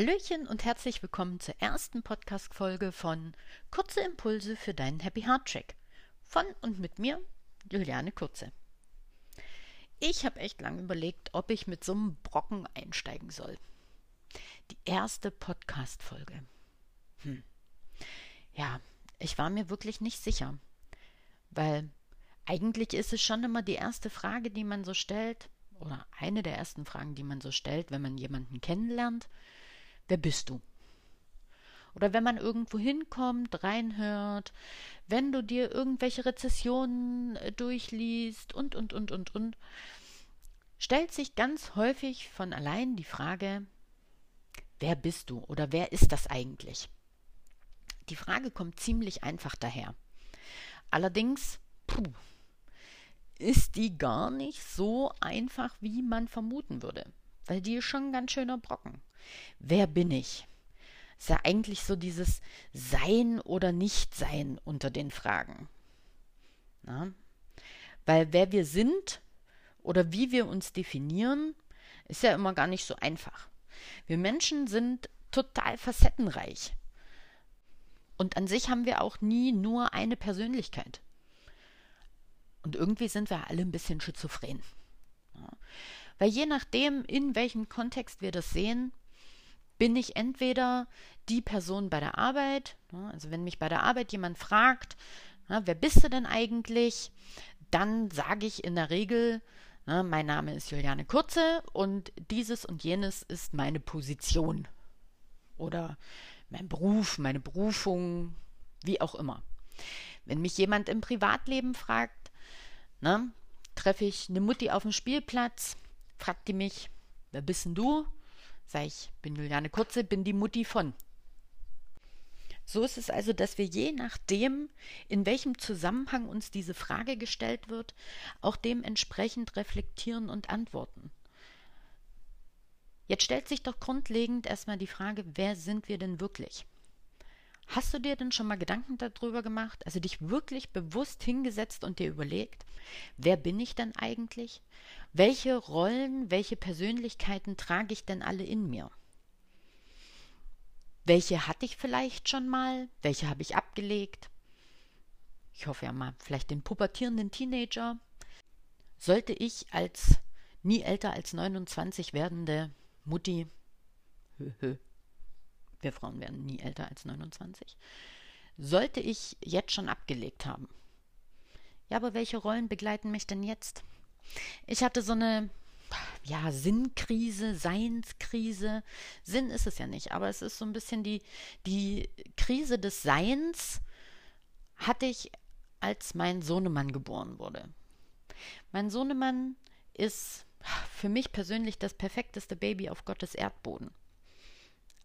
Hallöchen und herzlich willkommen zur ersten Podcast-Folge von Kurze Impulse für deinen Happy Heart Check. Von und mit mir, Juliane Kurze. Ich habe echt lange überlegt, ob ich mit so einem Brocken einsteigen soll. Die erste Podcast-Folge. Hm. Ja, ich war mir wirklich nicht sicher. Weil eigentlich ist es schon immer die erste Frage, die man so stellt, oder eine der ersten Fragen, die man so stellt, wenn man jemanden kennenlernt. Wer bist du? Oder wenn man irgendwo hinkommt, reinhört, wenn du dir irgendwelche Rezessionen äh, durchliest und, und, und, und, und, stellt sich ganz häufig von allein die Frage, wer bist du oder wer ist das eigentlich? Die Frage kommt ziemlich einfach daher. Allerdings, puh, ist die gar nicht so einfach, wie man vermuten würde, weil die ist schon ein ganz schöner Brocken. Wer bin ich? Ist ja eigentlich so dieses Sein oder Nichtsein unter den Fragen. Na? Weil wer wir sind oder wie wir uns definieren, ist ja immer gar nicht so einfach. Wir Menschen sind total facettenreich. Und an sich haben wir auch nie nur eine Persönlichkeit. Und irgendwie sind wir alle ein bisschen schizophren. Ja. Weil je nachdem, in welchem Kontext wir das sehen, bin ich entweder die Person bei der Arbeit, also wenn mich bei der Arbeit jemand fragt, wer bist du denn eigentlich, dann sage ich in der Regel, mein Name ist Juliane Kurze und dieses und jenes ist meine Position oder mein Beruf, meine Berufung, wie auch immer. Wenn mich jemand im Privatleben fragt, ne, treffe ich eine Mutti auf dem Spielplatz, fragt die mich, wer bist denn du? Sag ich, bin Juliane Kurze, bin die Mutti von. So ist es also, dass wir je nachdem, in welchem Zusammenhang uns diese Frage gestellt wird, auch dementsprechend reflektieren und antworten. Jetzt stellt sich doch grundlegend erstmal die Frage, wer sind wir denn wirklich? Hast du dir denn schon mal Gedanken darüber gemacht, also dich wirklich bewusst hingesetzt und dir überlegt, wer bin ich denn eigentlich? welche Rollen, welche Persönlichkeiten trage ich denn alle in mir? Welche hatte ich vielleicht schon mal? Welche habe ich abgelegt? Ich hoffe ja mal, vielleicht den pubertierenden Teenager. Sollte ich als nie älter als 29 werdende Mutti, wir Frauen werden nie älter als 29, sollte ich jetzt schon abgelegt haben. Ja, aber welche Rollen begleiten mich denn jetzt? Ich hatte so eine ja, Sinnkrise, Seinskrise. Sinn ist es ja nicht, aber es ist so ein bisschen die, die Krise des Seins hatte ich, als mein Sohnemann geboren wurde. Mein Sohnemann ist für mich persönlich das perfekteste Baby auf Gottes Erdboden.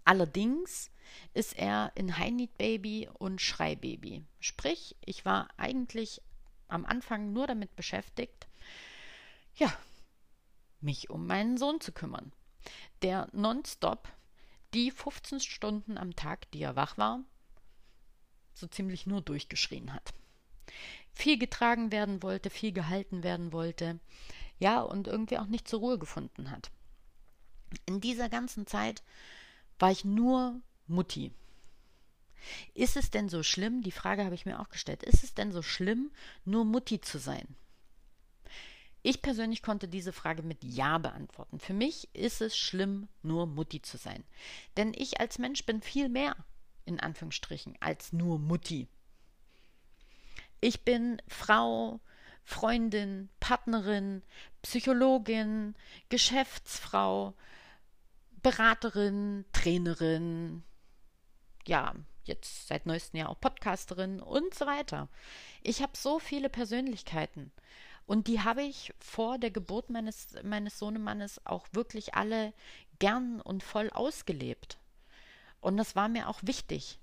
Allerdings ist er ein High-Need-Baby und Schreibaby. Sprich, ich war eigentlich am Anfang nur damit beschäftigt, ja, mich um meinen Sohn zu kümmern, der nonstop die 15 Stunden am Tag, die er wach war, so ziemlich nur durchgeschrien hat. Viel getragen werden wollte, viel gehalten werden wollte, ja, und irgendwie auch nicht zur Ruhe gefunden hat. In dieser ganzen Zeit war ich nur Mutti. Ist es denn so schlimm, die Frage habe ich mir auch gestellt, ist es denn so schlimm, nur Mutti zu sein? Ich persönlich konnte diese Frage mit Ja beantworten. Für mich ist es schlimm, nur Mutti zu sein. Denn ich als Mensch bin viel mehr, in Anführungsstrichen, als nur Mutti. Ich bin Frau, Freundin, Partnerin, Psychologin, Geschäftsfrau, Beraterin, Trainerin, ja, jetzt seit neuestem Jahr auch Podcasterin und so weiter. Ich habe so viele Persönlichkeiten und die habe ich vor der Geburt meines, meines Sohnemannes auch wirklich alle gern und voll ausgelebt. Und das war mir auch wichtig,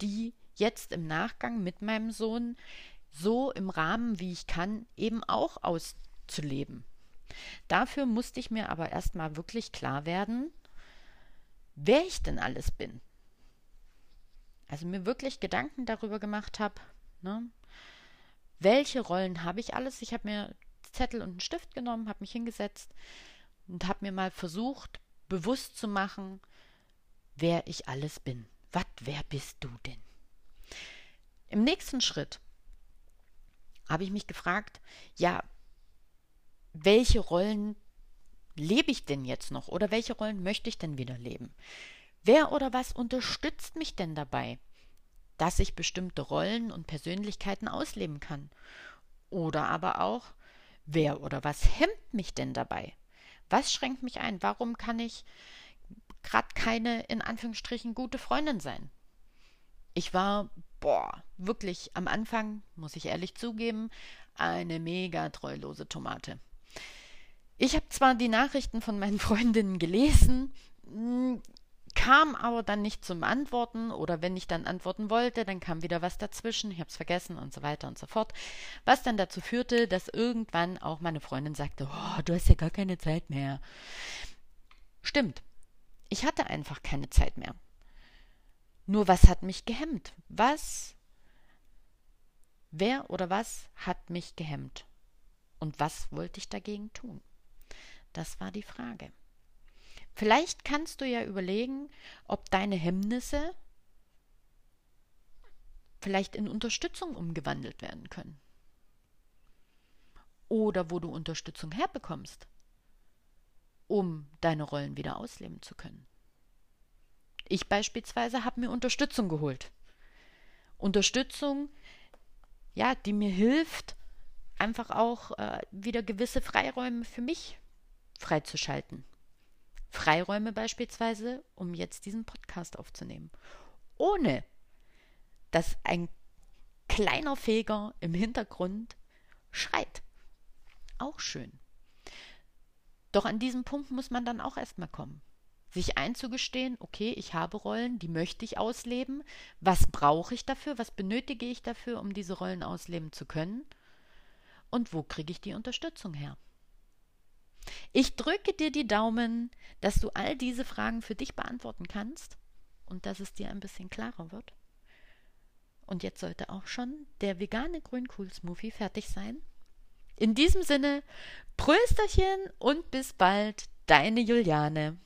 die jetzt im Nachgang mit meinem Sohn so im Rahmen, wie ich kann, eben auch auszuleben. Dafür musste ich mir aber erstmal wirklich klar werden, wer ich denn alles bin. Also mir wirklich Gedanken darüber gemacht habe, ne, welche Rollen habe ich alles. Ich habe mir Zettel und einen Stift genommen, habe mich hingesetzt und habe mir mal versucht, bewusst zu machen, wer ich alles bin. Was, wer bist du denn? Im nächsten Schritt habe ich mich gefragt, ja, welche Rollen lebe ich denn jetzt noch oder welche Rollen möchte ich denn wieder leben? Wer oder was unterstützt mich denn dabei, dass ich bestimmte Rollen und Persönlichkeiten ausleben kann? Oder aber auch, wer oder was hemmt mich denn dabei? Was schränkt mich ein? Warum kann ich gerade keine, in Anführungsstrichen, gute Freundin sein? Ich war, boah, wirklich am Anfang, muss ich ehrlich zugeben, eine mega treulose Tomate. Ich habe zwar die Nachrichten von meinen Freundinnen gelesen, hm, kam aber dann nicht zum Antworten oder wenn ich dann antworten wollte, dann kam wieder was dazwischen, ich habe es vergessen und so weiter und so fort, was dann dazu führte, dass irgendwann auch meine Freundin sagte, oh, du hast ja gar keine Zeit mehr. Stimmt, ich hatte einfach keine Zeit mehr. Nur was hat mich gehemmt? Was, wer oder was hat mich gehemmt? Und was wollte ich dagegen tun? Das war die Frage. Vielleicht kannst du ja überlegen, ob deine Hemmnisse vielleicht in Unterstützung umgewandelt werden können. Oder wo du Unterstützung herbekommst, um deine Rollen wieder ausleben zu können. Ich beispielsweise habe mir Unterstützung geholt. Unterstützung, ja, die mir hilft, einfach auch äh, wieder gewisse Freiräume für mich freizuschalten. Freiräume beispielsweise, um jetzt diesen Podcast aufzunehmen. Ohne dass ein kleiner Feger im Hintergrund schreit. Auch schön. Doch an diesem Punkt muss man dann auch erstmal kommen. Sich einzugestehen, okay, ich habe Rollen, die möchte ich ausleben. Was brauche ich dafür? Was benötige ich dafür, um diese Rollen ausleben zu können? Und wo kriege ich die Unterstützung her? Ich drücke dir die Daumen, dass du all diese Fragen für dich beantworten kannst und dass es dir ein bisschen klarer wird. Und jetzt sollte auch schon der vegane Grünkohl-Smoothie fertig sein. In diesem Sinne, Prösterchen und bis bald, deine Juliane.